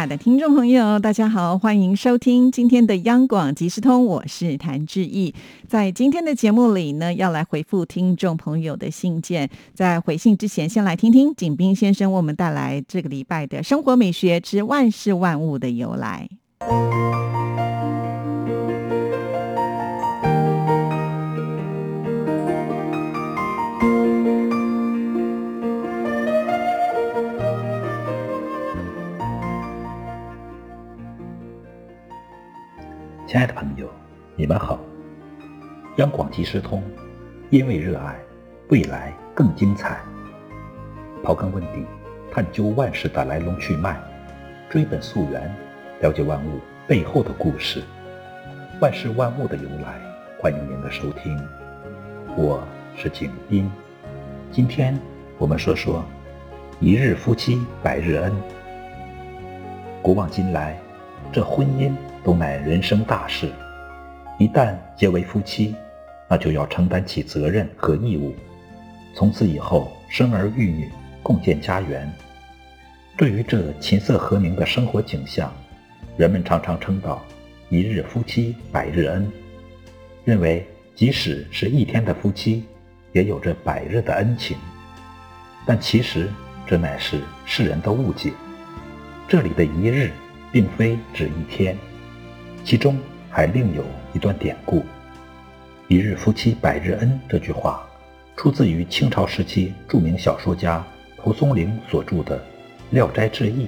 爱的听众朋友，大家好，欢迎收听今天的央广即时通，我是谭志毅。在今天的节目里呢，要来回复听众朋友的信件。在回信之前，先来听听景斌先生为我们带来这个礼拜的生活美学之万事万物的由来。亲爱的朋友，你们好。央广即时通，因为热爱，未来更精彩。刨根问底，探究万事的来龙去脉，追本溯源，了解万物背后的故事，万事万物的由来。欢迎您的收听，我是景斌。今天我们说说“一日夫妻百日恩”。古往今来，这婚姻。都乃人生大事，一旦结为夫妻，那就要承担起责任和义务，从此以后生儿育女，共建家园。对于这琴瑟和鸣的生活景象，人们常常称道“一日夫妻百日恩”，认为即使是一天的夫妻，也有着百日的恩情。但其实这乃是世人的误解，这里的一日，并非指一天。其中还另有一段典故，“一日夫妻百日恩”这句话，出自于清朝时期著名小说家蒲松龄所著的《聊斋志异》。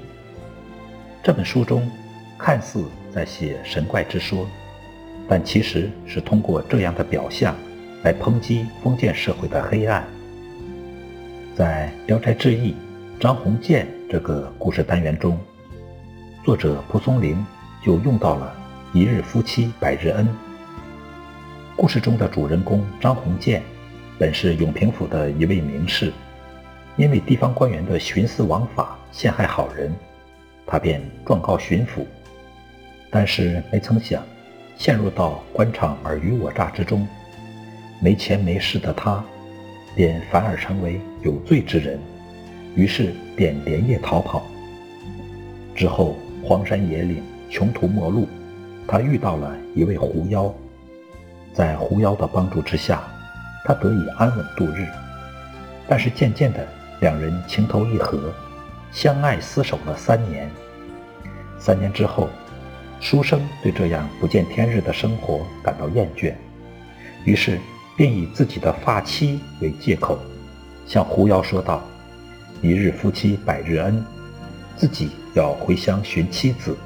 这本书中看似在写神怪之说，但其实是通过这样的表象来抨击封建社会的黑暗。在《聊斋志异》张鸿渐这个故事单元中，作者蒲松龄就用到了。一日夫妻百日恩。故事中的主人公张鸿渐，本是永平府的一位名士，因为地方官员的徇私枉法陷害好人，他便状告巡抚。但是没曾想，陷入到官场尔虞我诈之中，没钱没势的他，便反而成为有罪之人，于是便连夜逃跑。之后荒山野岭，穷途末路。他遇到了一位狐妖，在狐妖的帮助之下，他得以安稳度日。但是渐渐的，两人情投意合，相爱厮守了三年。三年之后，书生对这样不见天日的生活感到厌倦，于是便以自己的发妻为借口，向狐妖说道：“一日夫妻百日恩，自己要回乡寻妻子。”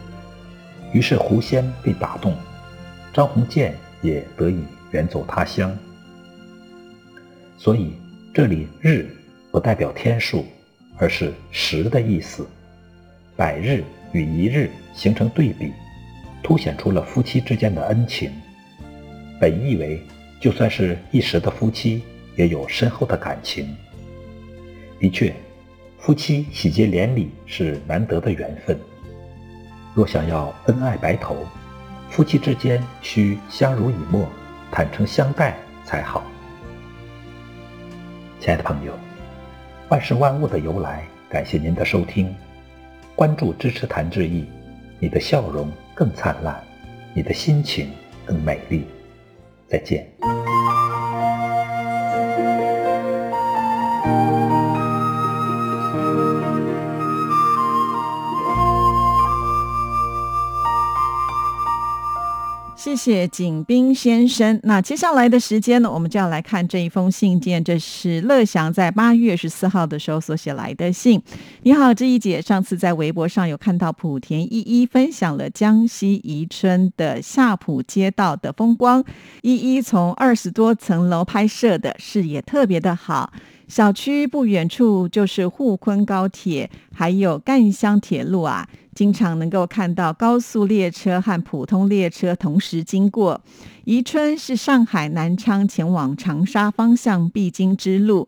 于是狐仙被打动，张鸿渐也得以远走他乡。所以这里“日”不代表天数，而是时的意思。百日与一日形成对比，凸显出了夫妻之间的恩情。本意为，就算是一时的夫妻，也有深厚的感情。的确，夫妻喜结连理是难得的缘分。若想要恩爱白头，夫妻之间需相濡以沫、坦诚相待才好。亲爱的朋友，万事万物的由来，感谢您的收听，关注支持谭志毅，你的笑容更灿烂，你的心情更美丽。再见。谢景斌先生。那接下来的时间呢，我们就要来看这一封信件。这是乐祥在八月十四号的时候所写来的信。你好，志毅姐，上次在微博上有看到莆田一一分享了江西宜春的夏浦街道的风光，一一从二十多层楼拍摄的，视野特别的好。小区不远处就是沪昆高铁，还有赣湘铁路啊。经常能够看到高速列车和普通列车同时经过。宜春是上海南昌前往长沙方向必经之路。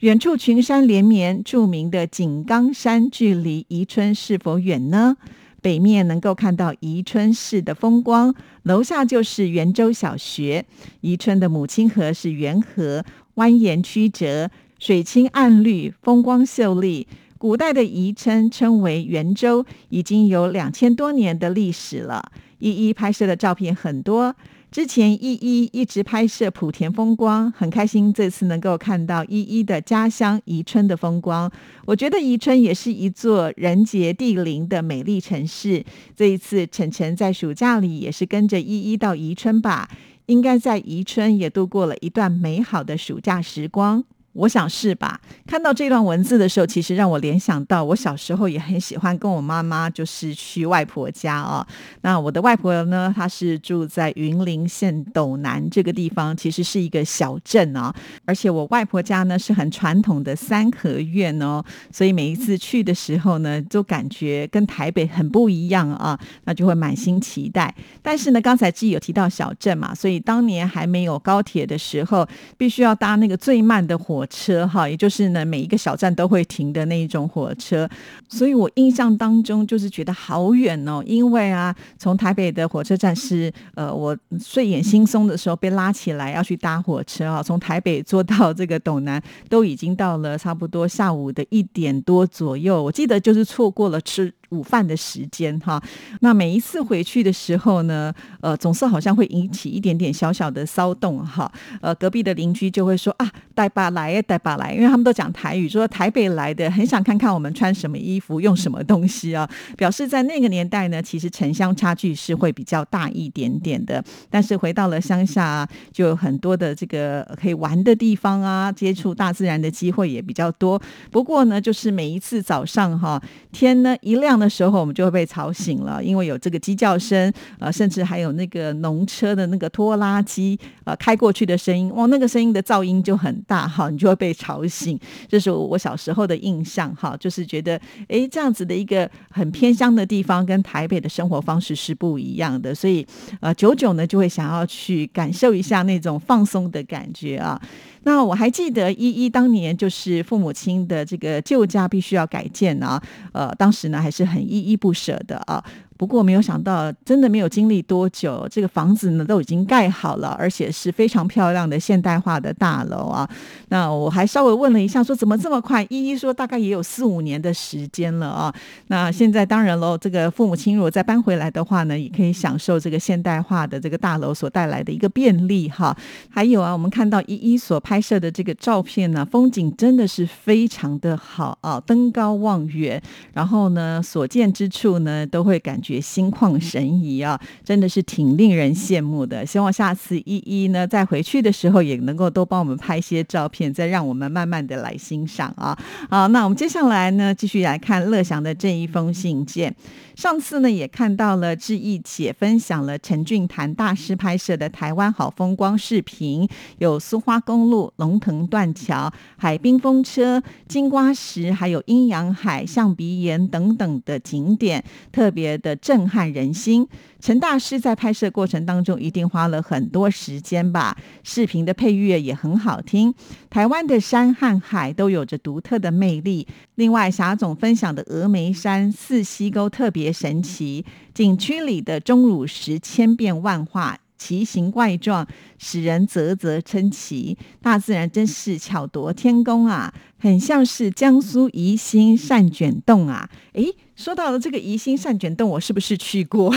远处群山连绵，著名的井冈山距离宜春是否远呢？北面能够看到宜春市的风光，楼下就是圆州小学。宜春的母亲河是圆河，蜿蜒曲折，水清岸绿，风光秀丽。古代的宜春称为圆州，已经有两千多年的历史了。一一拍摄的照片很多。之前依依一直拍摄莆田风光，很开心这次能够看到依依的家乡宜春的风光。我觉得宜春也是一座人杰地灵的美丽城市。这一次晨晨在暑假里也是跟着依依到宜春吧，应该在宜春也度过了一段美好的暑假时光。我想是吧？看到这段文字的时候，其实让我联想到我小时候也很喜欢跟我妈妈，就是去外婆家哦。那我的外婆呢，她是住在云林县斗南这个地方，其实是一个小镇啊。而且我外婆家呢是很传统的三合院哦，所以每一次去的时候呢，都感觉跟台北很不一样啊，那就会满心期待。但是呢，刚才自己有提到小镇嘛，所以当年还没有高铁的时候，必须要搭那个最慢的火。车哈，也就是呢，每一个小站都会停的那一种火车，所以我印象当中就是觉得好远哦。因为啊，从台北的火车站是呃，我睡眼惺忪的时候被拉起来要去搭火车啊，从台北坐到这个斗南都已经到了差不多下午的一点多左右，我记得就是错过了吃。午饭的时间哈，那每一次回去的时候呢，呃，总是好像会引起一点点小小的骚动哈。呃，隔壁的邻居就会说啊，带爸来呀，带爸来，因为他们都讲台语，说台北来的，很想看看我们穿什么衣服，用什么东西啊。表示在那个年代呢，其实城乡差距是会比较大一点点的。但是回到了乡下，就有很多的这个可以玩的地方啊，接触大自然的机会也比较多。不过呢，就是每一次早上哈，天呢一亮。的时候，我们就会被吵醒了，因为有这个鸡叫声，呃，甚至还有那个农车的那个拖拉机呃开过去的声音，哇，那个声音的噪音就很大哈，你就会被吵醒。这是我小时候的印象哈，就是觉得哎，这样子的一个很偏乡的地方，跟台北的生活方式是不一样的，所以呃，久久呢就会想要去感受一下那种放松的感觉啊。那我还记得依依当年就是父母亲的这个旧家必须要改建啊，呃，当时呢还是很依依不舍的啊。不过没有想到，真的没有经历多久，这个房子呢都已经盖好了，而且是非常漂亮的现代化的大楼啊。那我还稍微问了一下，说怎么这么快？依依说大概也有四五年的时间了啊。那现在当然喽，这个父母亲如果再搬回来的话呢，也可以享受这个现代化的这个大楼所带来的一个便利哈。还有啊，我们看到依依所拍摄的这个照片呢，风景真的是非常的好啊，登高望远，然后呢，所见之处呢，都会感觉。觉心旷神怡啊，真的是挺令人羡慕的。希望下次依依呢，再回去的时候也能够多帮我们拍一些照片，再让我们慢慢的来欣赏啊。好，那我们接下来呢，继续来看乐祥的这一封信件。上次呢，也看到了志毅姐分享了陈俊谭大师拍摄的台湾好风光视频，有苏花公路、龙腾断桥、海滨风车、金瓜石，还有阴阳海、象鼻岩等等的景点，特别的。震撼人心，陈大师在拍摄过程当中一定花了很多时间吧？视频的配乐也很好听。台湾的山和海都有着独特的魅力。另外，霞总分享的峨眉山四溪沟特别神奇，景区里的钟乳石千变万化。奇形怪状，使人啧啧称奇。大自然真是巧夺天工啊！很像是江苏宜兴善卷洞啊！诶，说到了这个宜兴善卷洞，我是不是去过？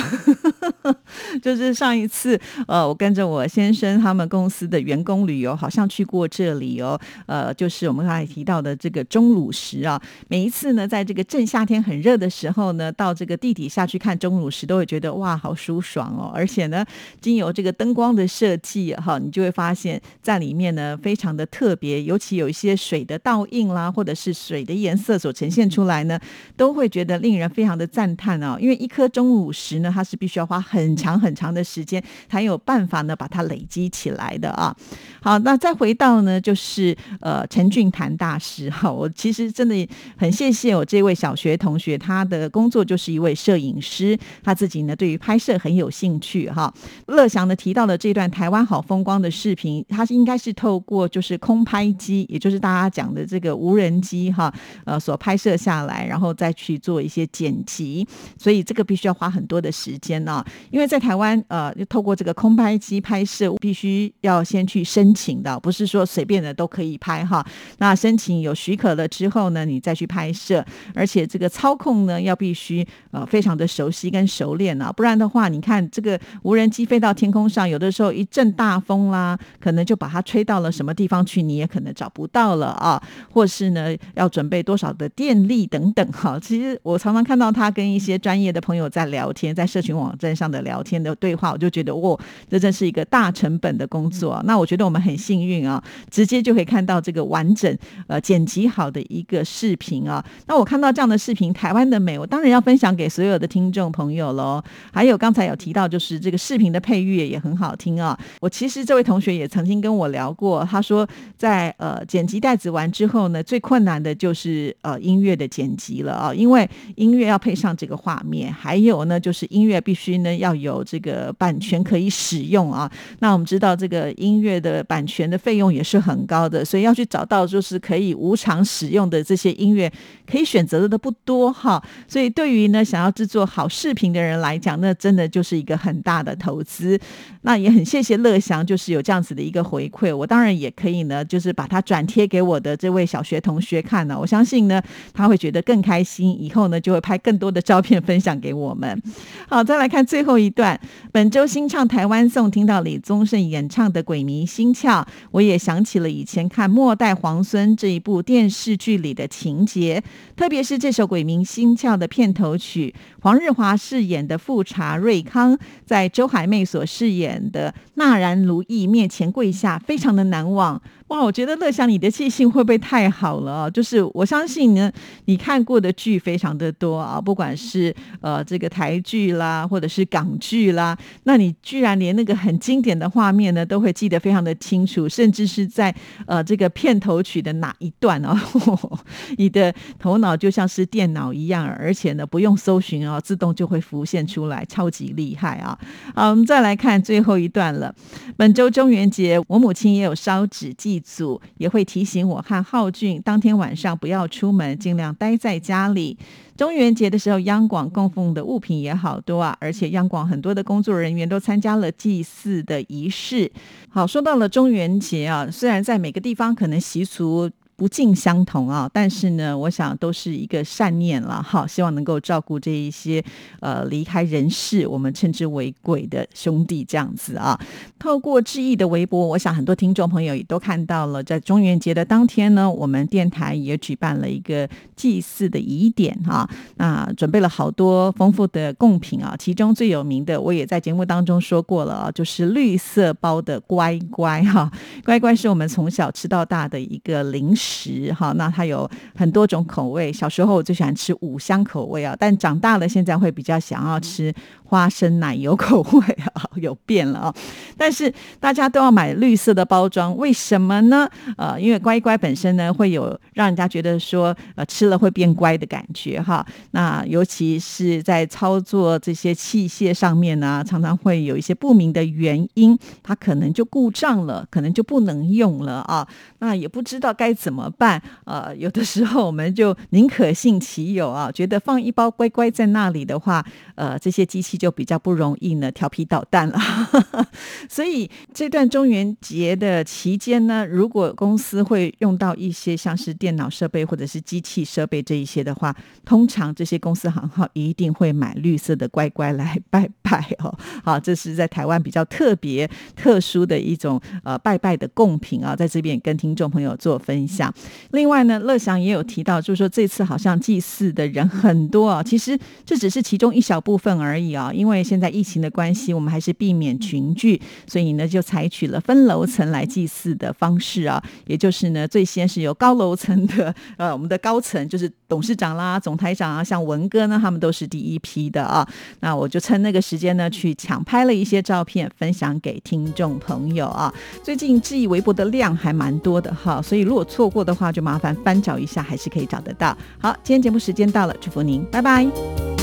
就是上一次，呃，我跟着我先生他们公司的员工旅游，好像去过这里哦。呃，就是我们刚才提到的这个钟乳石啊。每一次呢，在这个正夏天很热的时候呢，到这个地底下去看钟乳石，都会觉得哇，好舒爽哦！而且呢，经由这个灯光的设计哈，你就会发现在里面呢，非常的特别，尤其有一些水的倒映啦，或者是水的颜色所呈现出来呢，都会觉得令令人非常的赞叹哦，因为一颗钟乳石呢，它是必须要花很长很长的时间才有办法呢把它累积起来的啊。好，那再回到呢，就是呃陈俊谭大师哈，我其实真的很谢谢我这位小学同学，他的工作就是一位摄影师，他自己呢对于拍摄很有兴趣哈。乐祥呢提到了这段台湾好风光的视频，他是应该是透过就是空拍机，也就是大家讲的这个无人机哈，呃所拍摄下来，然后再去做一些剪辑，所以这个必须要花很多的时间呢。因为在台湾呃，透过这个空拍机拍摄，必须要先去申请的，不是说随便的都可以拍哈。那申请有许可了之后呢，你再去拍摄，而且这个操控呢要必须呃非常的熟悉跟熟练啊，不然的话，你看这个无人机飞到天空上，有的时候一阵大风啦，可能就把它吹到了什么地方去，你也可能找不到了啊，或是呢要准备多少的电力等等哈。其实我常常看到他跟一些专业的朋友在聊天，在社群网站上的聊天的对话，我就觉得哇，这真是一个大成本的工作。那我觉得我们很幸运啊，直接就可以看到这个完整呃剪辑好的一个视频啊。那我看到这样的视频，台湾的美，我当然要分享给所有的听众朋友喽。还有刚才有提到，就是这个视频的配乐也很好听啊。我其实这位同学也曾经跟我聊过，他说在呃剪辑带子完之后呢，最困难的就是呃音乐的剪辑了啊，因为音乐要配上这个画面，还有呢就是音乐必须呢要有这个版权可以使用啊。那我们知道这个音乐的版权的费用也是很高的，所以要去找到就是可以无偿使用的这些音乐，可以选择的不多哈。所以对于呢想要制作好视频的人来讲，那真的就是一个很大的投资。那也很谢谢乐祥，就是有这样子的一个回馈，我当然也可以呢，就是把它转贴给我的这位小学同学看呢。我相信呢，他会觉得更开心，以后呢就会拍更多的照片分享给我们。好，再来看最后一段，本周新唱台湾颂，听到李宗盛演唱的《鬼迷心窍》，我也想起了以前看《末代皇孙》这一部电视剧里的情节，特别是这首《鬼迷心窍》的片头曲，黄日华饰演的富察瑞康，在周海媚所饰演的纳兰如意面前跪下，非常的难忘。哇，我觉得乐祥你的记性会不会太好了？就是我相信呢，你看过的剧非常的多啊，不管是呃这个台剧啦，或者是港剧啦，那你居然连那个很经典的画面呢，都会记得非常的清楚，甚至是在呃这个片头曲的哪一段哦，你的头脑就像是电脑一样，而且呢不用搜寻哦，自动就会浮现出来，超级厉害啊！好，我们再来看最后一段了。本周中元节，我母亲也有烧纸祭。组也会提醒我和浩俊，当天晚上不要出门，尽量待在家里。中元节的时候，央广供奉的物品也好多啊，而且央广很多的工作人员都参加了祭祀的仪式。好，说到了中元节啊，虽然在每个地方可能习俗。不尽相同啊，但是呢，我想都是一个善念了哈，希望能够照顾这一些呃离开人世，我们称之为鬼的兄弟这样子啊。透过致意的微博，我想很多听众朋友也都看到了，在中元节的当天呢，我们电台也举办了一个祭祀的仪典哈，那准备了好多丰富的贡品啊，其中最有名的，我也在节目当中说过了啊，就是绿色包的乖乖哈，乖乖是我们从小吃到大的一个零食。食哈，那它有很多种口味。小时候我最喜欢吃五香口味啊，但长大了现在会比较想要吃花生奶油口味啊，有变了啊。但是大家都要买绿色的包装，为什么呢？呃，因为乖乖本身呢会有让人家觉得说呃吃了会变乖的感觉哈。那尤其是在操作这些器械上面呢，常常会有一些不明的原因，它可能就故障了，可能就不能用了啊。那也不知道该怎么。怎么办？呃，有的时候我们就宁可信其有啊，觉得放一包乖乖在那里的话，呃，这些机器就比较不容易呢调皮捣蛋了。所以这段中元节的期间呢，如果公司会用到一些像是电脑设备或者是机器设备这一些的话，通常这些公司行号一定会买绿色的乖乖来拜拜哦。好，这是在台湾比较特别、特殊的一种呃拜拜的贡品啊，在这边跟听众朋友做分享。另外呢，乐祥也有提到，就是说这次好像祭祀的人很多啊，其实这只是其中一小部分而已啊。因为现在疫情的关系，我们还是避免群聚，所以呢就采取了分楼层来祭祀的方式啊。也就是呢，最先是由高楼层的呃我们的高层，就是董事长啦、总台长啊，像文哥呢，他们都是第一批的啊。那我就趁那个时间呢，去抢拍了一些照片，分享给听众朋友啊。最近质疑微博的量还蛮多的哈，所以如果错过的话，就麻烦翻找一下，还是可以找得到。好，今天节目时间到了，祝福您，拜拜。